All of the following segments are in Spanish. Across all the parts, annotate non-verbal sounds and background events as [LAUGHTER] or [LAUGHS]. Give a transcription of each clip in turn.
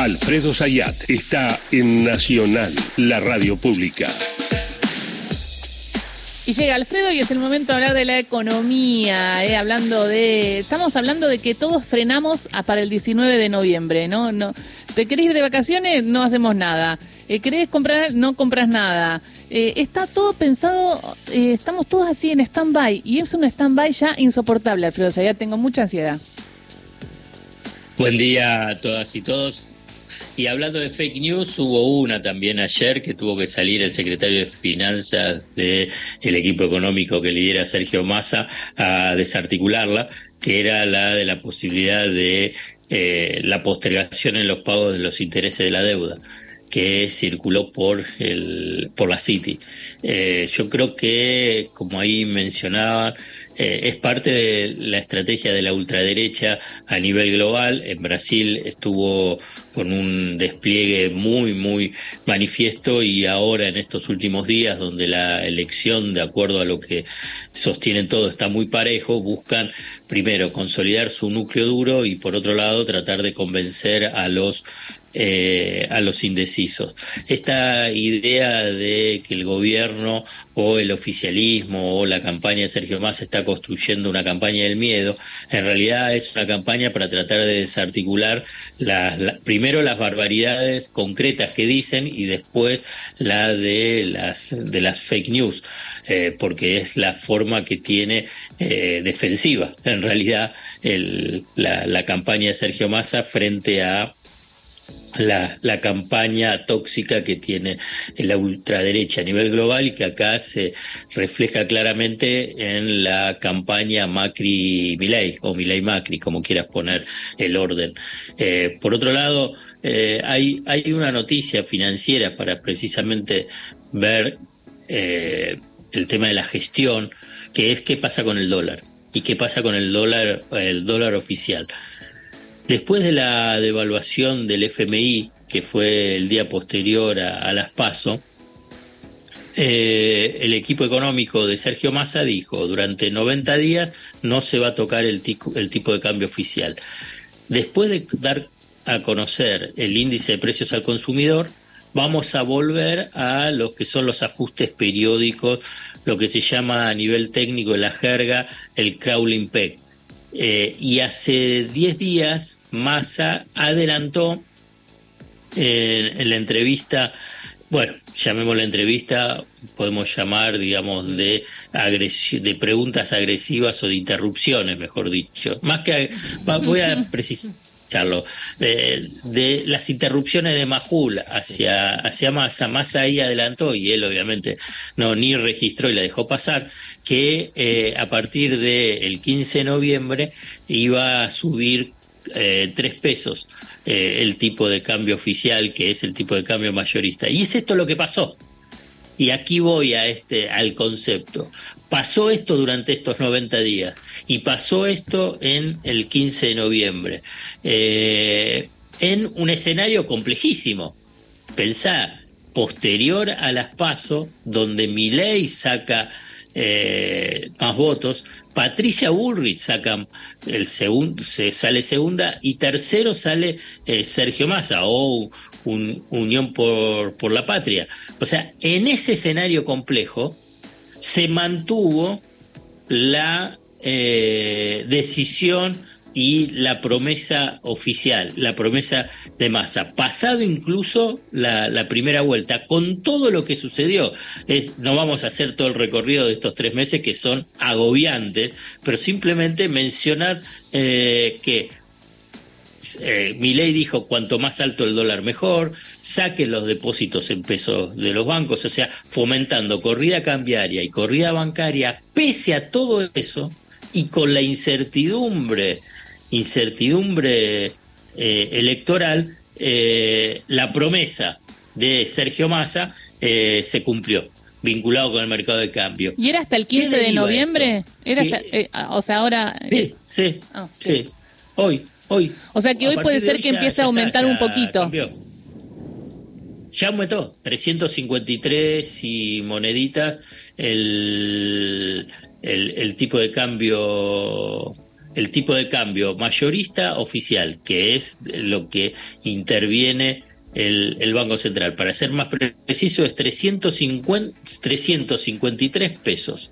Alfredo Sayat está en Nacional, la radio pública. Y llega Alfredo y es el momento de hablar de la economía, eh, hablando de, estamos hablando de que todos frenamos para el 19 de noviembre, ¿no? no ¿Te querés ir de vacaciones? No hacemos nada. Eh, ¿Querés comprar? No compras nada. Eh, está todo pensado, eh, estamos todos así en stand-by y es un stand-by ya insoportable, Alfredo, o sea, ya tengo mucha ansiedad. Buen día a todas y todos. Y hablando de fake news, hubo una también ayer que tuvo que salir el secretario de Finanzas del equipo económico que lidera Sergio Massa a desarticularla, que era la de la posibilidad de eh, la postergación en los pagos de los intereses de la deuda que circuló por el por la City. Eh, yo creo que, como ahí mencionaba, eh, es parte de la estrategia de la ultraderecha a nivel global. En Brasil estuvo con un despliegue muy, muy manifiesto y ahora en estos últimos días, donde la elección, de acuerdo a lo que sostienen todo, está muy parejo, buscan primero consolidar su núcleo duro y por otro lado tratar de convencer a los eh, a los indecisos. Esta idea de que el gobierno o el oficialismo o la campaña de Sergio Massa está construyendo una campaña del miedo, en realidad es una campaña para tratar de desarticular primero las barbaridades concretas que dicen y después la de las, de las fake news, eh, porque es la forma que tiene eh, defensiva, en realidad, la, la campaña de Sergio Massa frente a la, la, campaña tóxica que tiene la ultraderecha a nivel global y que acá se refleja claramente en la campaña Macri-Milei o Milei-Macri, como quieras poner el orden. Eh, por otro lado, eh, hay, hay una noticia financiera para precisamente ver eh, el tema de la gestión, que es qué pasa con el dólar y qué pasa con el dólar, el dólar oficial. Después de la devaluación del FMI, que fue el día posterior a, las PASO, eh, el equipo económico de Sergio Massa dijo, durante 90 días no se va a tocar el, el tipo de cambio oficial. Después de dar a conocer el índice de precios al consumidor, vamos a volver a lo que son los ajustes periódicos, lo que se llama a nivel técnico de la jerga el crawling peg. Eh, y hace 10 días Massa adelantó eh, en la entrevista, bueno, llamemos la entrevista, podemos llamar, digamos, de, de preguntas agresivas o de interrupciones, mejor dicho. Más que, voy a precisarlo, de, las interrupciones de Majul hacia, hacia Massa, Massa ahí adelantó, y él obviamente no ni registró y la dejó pasar, que eh, a partir del 15 de noviembre iba a subir eh, tres pesos eh, el tipo de cambio oficial, que es el tipo de cambio mayorista. Y es esto lo que pasó. Y aquí voy a este, al concepto. Pasó esto durante estos 90 días y pasó esto en el 15 de noviembre, eh, en un escenario complejísimo. Pensá, posterior a las PASO, donde ley saca más votos, Patricia Bullrich saca el segundo, se sale segunda y tercero sale eh, Sergio Massa o un, Unión por, por la Patria. O sea, en ese escenario complejo se mantuvo la eh, decisión y la promesa oficial, la promesa de masa, pasado incluso la, primera vuelta, con todo lo que sucedió. Es, no vamos a hacer todo el recorrido de estos tres meses que son agobiantes, pero simplemente mencionar eh, que eh, mi ley dijo cuanto más alto el dólar mejor, saquen los depósitos en pesos de los bancos, o sea, fomentando corrida cambiaria y corrida bancaria, pese a todo eso y con la incertidumbre incertidumbre eh, electoral, eh, la promesa de Sergio Massa eh, se cumplió vinculado con el mercado de cambio. ¿Y era hasta el 15 de noviembre? Era o sea, ahora... Sí, sí, ah, sí. Hoy, hoy. O sea que hoy puede ser que empiece a aumentar un poquito. Ya aumentó, 353 y moneditas el, el, el tipo de cambio el tipo de cambio mayorista oficial, que es lo que interviene el, Banco Central. Para ser más preciso, es 350, 353 pesos.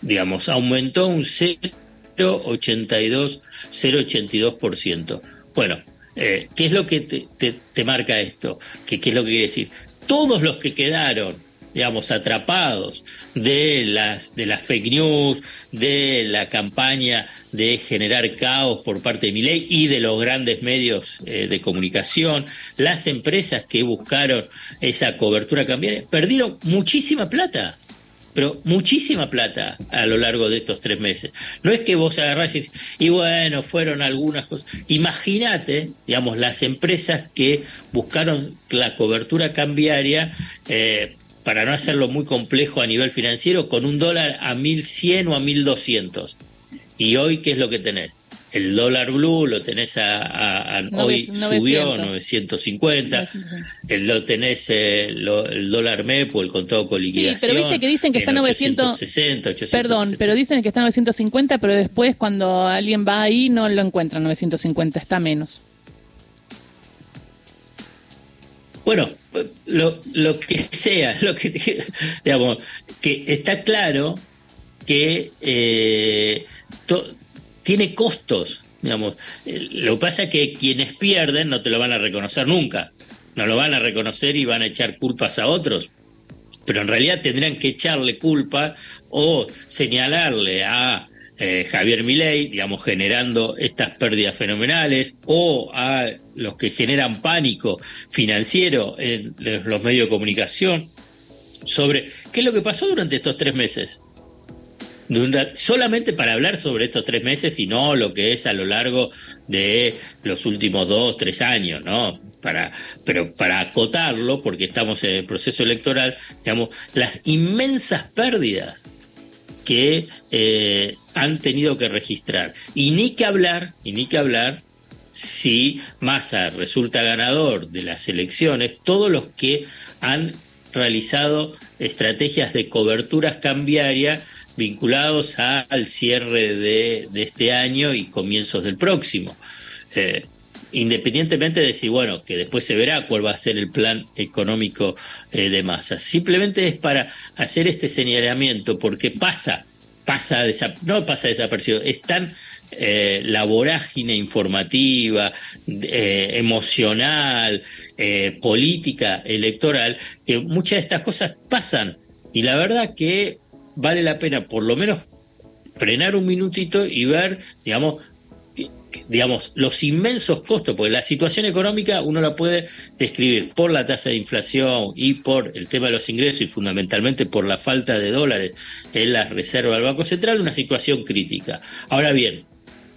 Digamos, aumentó un 0,82, 0,82%. Bueno, eh, ¿qué es lo que te, marca esto? ¿Qué, ¿Qué es lo que quiere decir? Todos los que quedaron digamos, atrapados de las, de las fake news, de la campaña de generar caos por parte de Milei y de los grandes medios eh, de comunicación, las empresas que buscaron esa cobertura cambiaria, perdieron muchísima plata pero muchísima plata a lo largo de estos tres meses. No es que vos agarrás y, y bueno, fueron algunas cosas. Imagínate, digamos, las empresas que buscaron la cobertura cambiaria eh, para no hacerlo muy complejo a nivel financiero, con un dólar a 1100 o a 1200. ¿Y hoy qué es lo que tenés? El dólar blue lo tenés a, hoy subió 950, el, lo tenés eh, el dólar MEP o el contado con liquidación. Sí, pero viste que dicen que está 960, Perdón, pero dicen que está 950, pero después cuando alguien va ahí no lo encuentra 950, está menos. Bueno, lo, lo que sea, lo que digamos, que está claro que eh, tiene costos, digamos. Lo que pasa es que quienes pierden no te lo van a reconocer nunca, no lo van a reconocer y van a echar culpas a otros, pero en realidad tendrían que echarle culpa o señalarle a eh, Javier Milei, digamos, generando estas pérdidas fenomenales, o a los que generan pánico financiero en los medios de comunicación, sobre qué es lo que pasó durante estos tres meses. Solamente para hablar sobre estos tres meses y no lo que es a lo largo de los últimos dos, tres años, ¿no? Para, pero para acotarlo, porque estamos en el proceso electoral, digamos, las inmensas pérdidas que eh, han tenido que registrar. Y ni que hablar, y ni que hablar si Massa resulta ganador de las elecciones, todos los que han realizado estrategias de coberturas cambiarias vinculados al cierre de, este año y comienzos del próximo. Eh, independientemente de si, bueno, que después se verá cuál va a ser el plan económico eh, de masa. Simplemente es para hacer este señalamiento, porque pasa, pasa, no pasa desapercibido, es tan eh, la vorágine informativa, eh, emocional, política, electoral, que muchas de estas cosas pasan. Y la verdad que vale la pena por lo menos frenar un minutito y ver, digamos, digamos, los inmensos costos, porque la situación económica uno la puede describir por la tasa de inflación y por el tema de los ingresos y fundamentalmente por la falta de dólares en la reserva del Banco Central, una situación crítica. Ahora bien,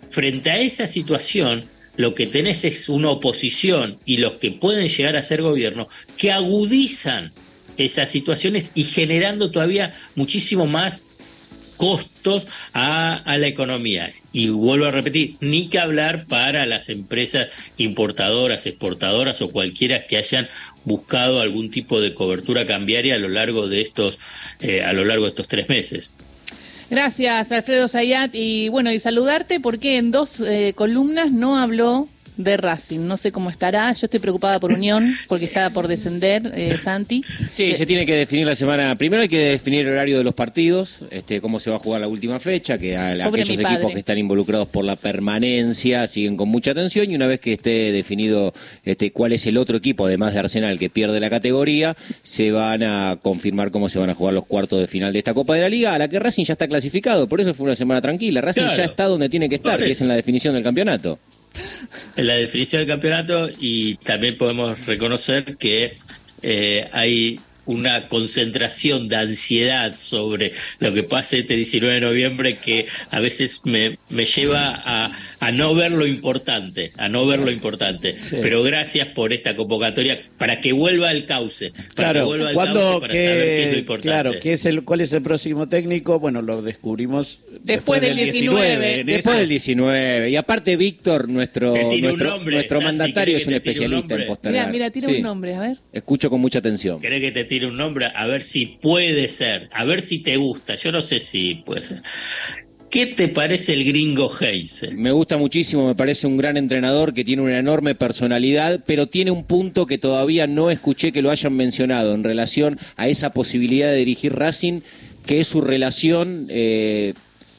frente a esa situación, lo que tenés es una oposición y los que pueden llegar a ser gobierno que agudizan esas situaciones y generando todavía muchísimo más costos a, la economía. Y vuelvo a repetir, ni que hablar para las empresas importadoras, exportadoras o cualquiera que hayan buscado algún tipo de cobertura cambiaria a lo largo de estos, eh, a lo largo de estos tres meses. Gracias, Alfredo Zayat. Y bueno, y saludarte porque en dos eh, columnas no habló de Racing. No sé cómo estará. Yo estoy preocupada por Unión porque está por descender eh, Santi. Sí, se tiene que definir la semana. Primero hay que definir el horario de los partidos, este, cómo se va a jugar la última fecha, que a, aquellos equipos que están involucrados por la permanencia siguen con mucha atención y una vez que esté definido este, cuál es el otro equipo, además de Arsenal, que pierde la categoría, se van a confirmar cómo se van a jugar los cuartos de final de esta Copa de la Liga, a la que Racing ya está clasificado. Por eso fue una semana tranquila. Racing ya está donde tiene que estar, que es en la definición del campeonato en la definición del campeonato y también podemos reconocer que eh, hay una concentración de ansiedad sobre lo que pase este 19 de noviembre que a veces me, me lleva a, a, no ver lo importante, a no ver lo importante. Pero gracias por esta convocatoria para que vuelva el cauce, para que vuelva el cauce para saber qué es lo importante. Claro, ¿qué es el, ¿cuál es el próximo técnico? Bueno, lo descubrimos después, del 19. Después del 19. Y aparte Víctor, nuestro nuestro, nuestro mandatario es un especialista en postergar. Mira, mira, tira un nombre, a ver. Escucho con mucha atención. ¿Querés que te tire un nombre? A ver si puede ser, a ver si te gusta. Yo no sé si puede ser. ¿Qué te parece el gringo Heise? Me gusta muchísimo, me parece un gran entrenador que tiene una enorme personalidad, pero tiene un punto que todavía no escuché que lo hayan mencionado en relación a esa posibilidad de dirigir Racing, que es su relación eh,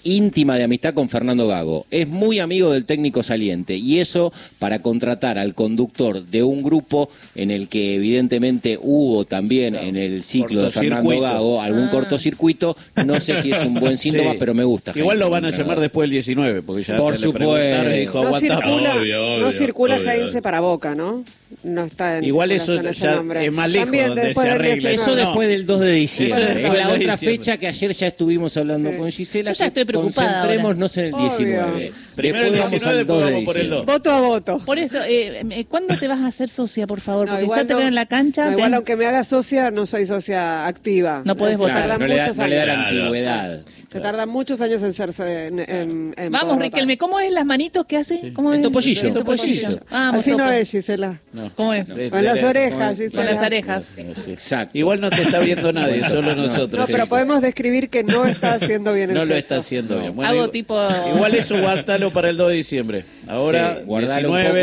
íntima de amistad con Fernando Gago. Es muy amigo del técnico saliente y eso para contratar al conductor de un grupo en el que evidentemente hubo también en el ciclo de Fernando Gago algún ah. cortocircuito, no sé si es un buen [LAUGHS] síntoma, pero me gusta. Igual lo van a llamar después del 19, porque ya Por supuesto. Dijo, no circula, no circula para Boca, ¿no? no está en Igual eso ya es más lejos donde se arregla. Eso después del 2 de diciembre. Es la otra fecha que ayer ya estuvimos hablando con Gisela. Yo ya estoy preocupada. Concentrémonos en el 19. Primero el 19, vamos al 2 por el 2. Voto a voto. Por eso, eh, ¿cuándo te vas a hacer socia, por favor? Porque ya te veo en la cancha. igual aunque me haga socia, no soy socia activa. No puedes votar. no, le da, no le da la antigüedad. Te tardan muchos años en ser. En, en, Vamos, Riquelme, ¿cómo es las manitos que hace? ¿Cómo el topollillo. El topollillo. Así no es, Gisela. ¿Cómo es? Con las orejas, Gisela. Con las orejas. Exacto. Igual no te está viendo nadie, solo nosotros. No, pero podemos describir que no está haciendo bien el No lo está haciendo bien. Hago tipo. Igual eso guardalo para el 2 de diciembre. Ahora, sí, guardalo 19.